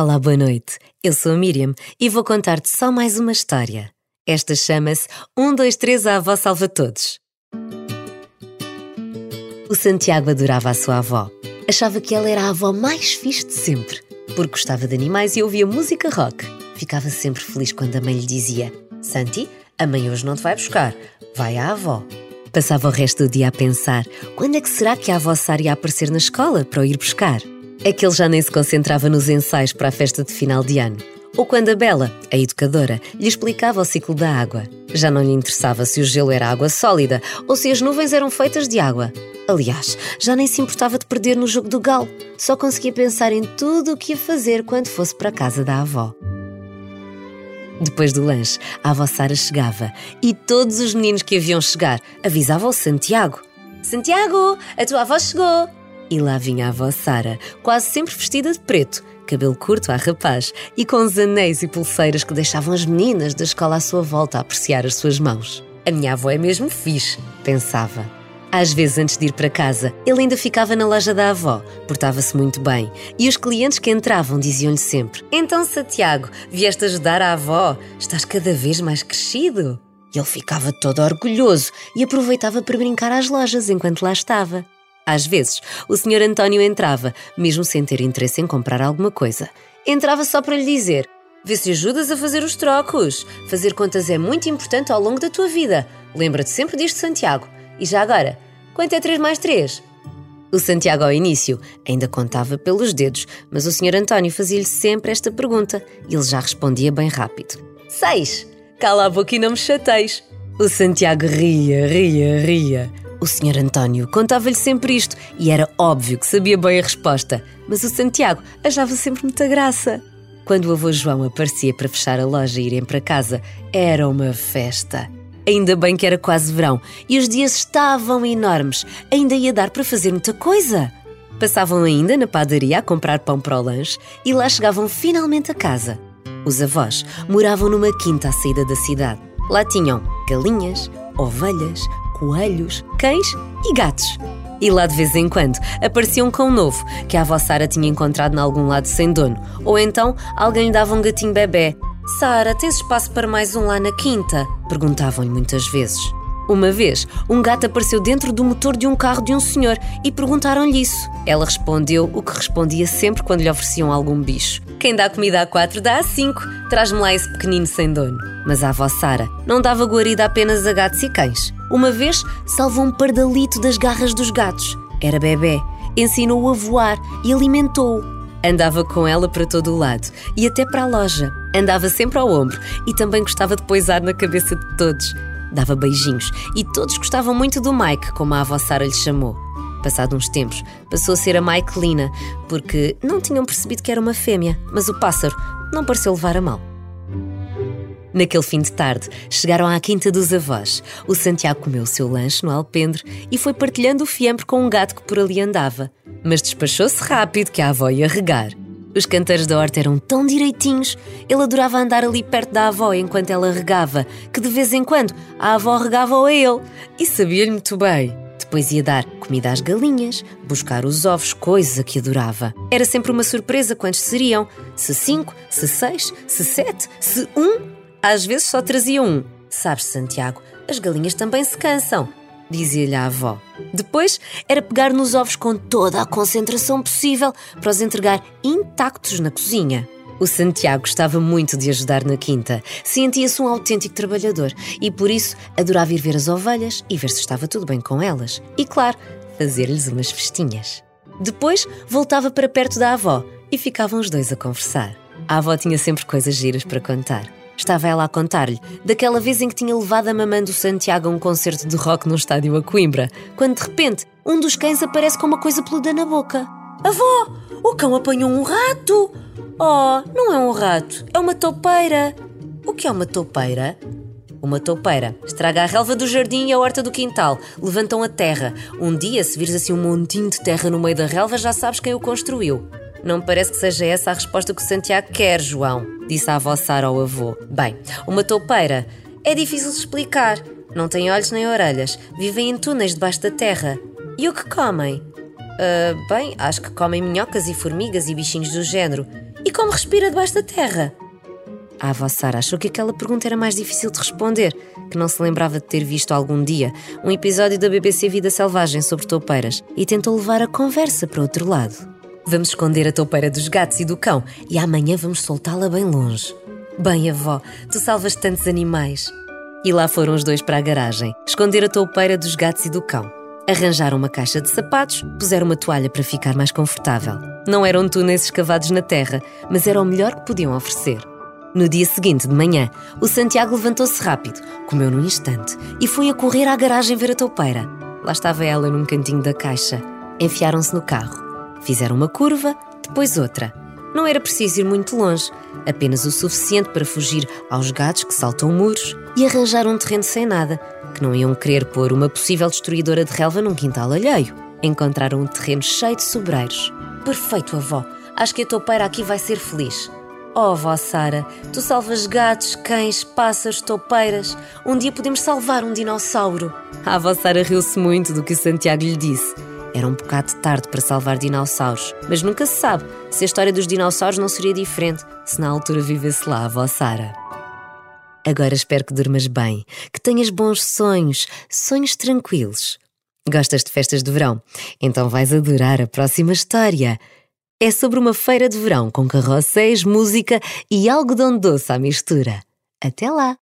Olá, boa noite. Eu sou a Miriam e vou contar-te só mais uma história. Esta chama-se Um, dois, três, a avó salva todos. O Santiago adorava a sua avó. Achava que ela era a avó mais fixe de sempre, porque gostava de animais e ouvia música rock. Ficava sempre feliz quando a mãe lhe dizia: Santi, a mãe hoje não te vai buscar, vai à avó. Passava o resto do dia a pensar: quando é que será que a avó Sara ia aparecer na escola para o ir buscar? É que ele já nem se concentrava nos ensaios para a festa de final de ano. Ou quando a Bela, a educadora, lhe explicava o ciclo da água. Já não lhe interessava se o gelo era água sólida ou se as nuvens eram feitas de água. Aliás, já nem se importava de perder no jogo do galo. Só conseguia pensar em tudo o que ia fazer quando fosse para a casa da avó. Depois do lanche, a avó Sara chegava e todos os meninos que haviam chegar avisavam Santiago: Santiago, a tua avó chegou! E lá vinha a avó Sara, quase sempre vestida de preto, cabelo curto a rapaz e com os anéis e pulseiras que deixavam as meninas da escola à sua volta a apreciar as suas mãos. A minha avó é mesmo fixe, pensava. Às vezes, antes de ir para casa, ele ainda ficava na loja da avó, portava-se muito bem, e os clientes que entravam diziam-lhe sempre: Então, Santiago, vieste ajudar a avó? Estás cada vez mais crescido? Ele ficava todo orgulhoso e aproveitava para brincar às lojas enquanto lá estava. Às vezes, o Sr. António entrava, mesmo sem ter interesse em comprar alguma coisa. Entrava só para lhe dizer: Vê se ajudas a fazer os trocos. Fazer contas é muito importante ao longo da tua vida. Lembra-te sempre disto, Santiago. E já agora, quanto é 3 mais 3? O Santiago, ao início, ainda contava pelos dedos, mas o Sr. António fazia-lhe sempre esta pergunta e ele já respondia bem rápido: Seis! Cala a boca e não me chateis. O Santiago ria, ria, ria. O Sr. António contava-lhe sempre isto e era óbvio que sabia bem a resposta, mas o Santiago achava sempre muita graça. Quando o avô João aparecia para fechar a loja e irem para casa, era uma festa. Ainda bem que era quase verão e os dias estavam enormes, ainda ia dar para fazer muita coisa. Passavam ainda na padaria a comprar pão para o lanche e lá chegavam finalmente a casa. Os avós moravam numa quinta à saída da cidade. Lá tinham galinhas, ovelhas, coelhos, cães e gatos. E lá de vez em quando aparecia um cão novo que a avó Sara tinha encontrado em algum lado sem dono. Ou então alguém dava um gatinho bebê. Sara, tens espaço para mais um lá na quinta? Perguntavam-lhe muitas vezes. Uma vez, um gato apareceu dentro do motor de um carro de um senhor e perguntaram-lhe isso. Ela respondeu o que respondia sempre quando lhe ofereciam algum bicho: Quem dá comida a quatro dá a cinco. Traz-me lá esse pequenino sem dono. Mas a avó Sara não dava guarida apenas a gatos e cães. Uma vez salvou um pardalito das garras dos gatos. Era bebê. Ensinou-o a voar e alimentou-o. Andava com ela para todo o lado e até para a loja. Andava sempre ao ombro e também gostava de poisar na cabeça de todos. Dava beijinhos e todos gostavam muito do Mike, como a avó Sara lhe chamou. Passado uns tempos, passou a ser a Maikelina, porque não tinham percebido que era uma fêmea, mas o pássaro não pareceu levar a mal. Naquele fim de tarde, chegaram à quinta dos avós. O Santiago comeu o seu lanche no alpendre e foi partilhando o fiambre com um gato que por ali andava. Mas despachou-se rápido que a avó ia regar. Os canteiros da horta eram tão direitinhos, ele adorava andar ali perto da avó enquanto ela regava, que de vez em quando a avó regava-o a ele. E sabia-lhe muito bem. Depois ia dar comida às galinhas, buscar os ovos, coisa que adorava. Era sempre uma surpresa quantos seriam: se cinco, se seis, se sete, se um às vezes só trazia um. Sabes, Santiago, as galinhas também se cansam, dizia-lhe a avó. Depois era pegar nos ovos com toda a concentração possível para os entregar intactos na cozinha. O Santiago gostava muito de ajudar na quinta. Sentia-se um autêntico trabalhador e por isso adorava ir ver as ovelhas e ver se estava tudo bem com elas. E claro, fazer-lhes umas festinhas. Depois voltava para perto da avó e ficavam os dois a conversar. A avó tinha sempre coisas giras para contar. Estava ela a contar-lhe daquela vez em que tinha levado a mamã do Santiago a um concerto de rock num estádio a Coimbra, quando de repente um dos cães aparece com uma coisa peluda na boca. Avó, o cão apanhou um rato! Oh, não é um rato, é uma toupeira. O que é uma toupeira? Uma toupeira estraga a relva do jardim e a horta do quintal, levantam a terra. Um dia, se vires assim um montinho de terra no meio da relva, já sabes quem o construiu. Não parece que seja essa a resposta que o Santiago quer, João, disse a avó Sara ao avô. Bem, uma toupeira é difícil de explicar. Não tem olhos nem orelhas, vivem em túneis debaixo da terra. E o que comem? Uh, bem, acho que comem minhocas e formigas e bichinhos do género. E como respira debaixo da terra? A avó Sara achou que aquela pergunta era mais difícil de responder, que não se lembrava de ter visto algum dia um episódio da BBC Vida Selvagem sobre toupeiras e tentou levar a conversa para outro lado. Vamos esconder a toupeira dos gatos e do cão e amanhã vamos soltá-la bem longe. Bem, avó, tu salvas tantos animais. E lá foram os dois para a garagem, esconder a toupeira dos gatos e do cão. Arranjaram uma caixa de sapatos, puseram uma toalha para ficar mais confortável. Não eram túneis escavados na terra, mas era o melhor que podiam oferecer. No dia seguinte, de manhã, o Santiago levantou-se rápido, comeu num instante e foi a correr à garagem ver a toupeira. Lá estava ela num cantinho da caixa. Enfiaram-se no carro. Fizeram uma curva, depois outra. Não era preciso ir muito longe, apenas o suficiente para fugir aos gatos que saltam muros e arranjar um terreno sem nada, que não iam querer pôr uma possível destruidora de relva num quintal alheio. Encontraram um terreno cheio de sobreiros. Perfeito, avó. Acho que a toupeira aqui vai ser feliz. Oh, avó Sara, tu salvas gatos, cães, pássaros, toupeiras. Um dia podemos salvar um dinossauro. A avó Sara riu-se muito do que o Santiago lhe disse. Era um bocado tarde para salvar dinossauros, mas nunca se sabe se a história dos dinossauros não seria diferente se na altura vivesse lá a avó Sara. Agora espero que durmas bem, que tenhas bons sonhos, sonhos tranquilos. Gostas de festas de verão? Então vais adorar a próxima história. É sobre uma feira de verão com carrosséis, música e algodão doce à mistura. Até lá!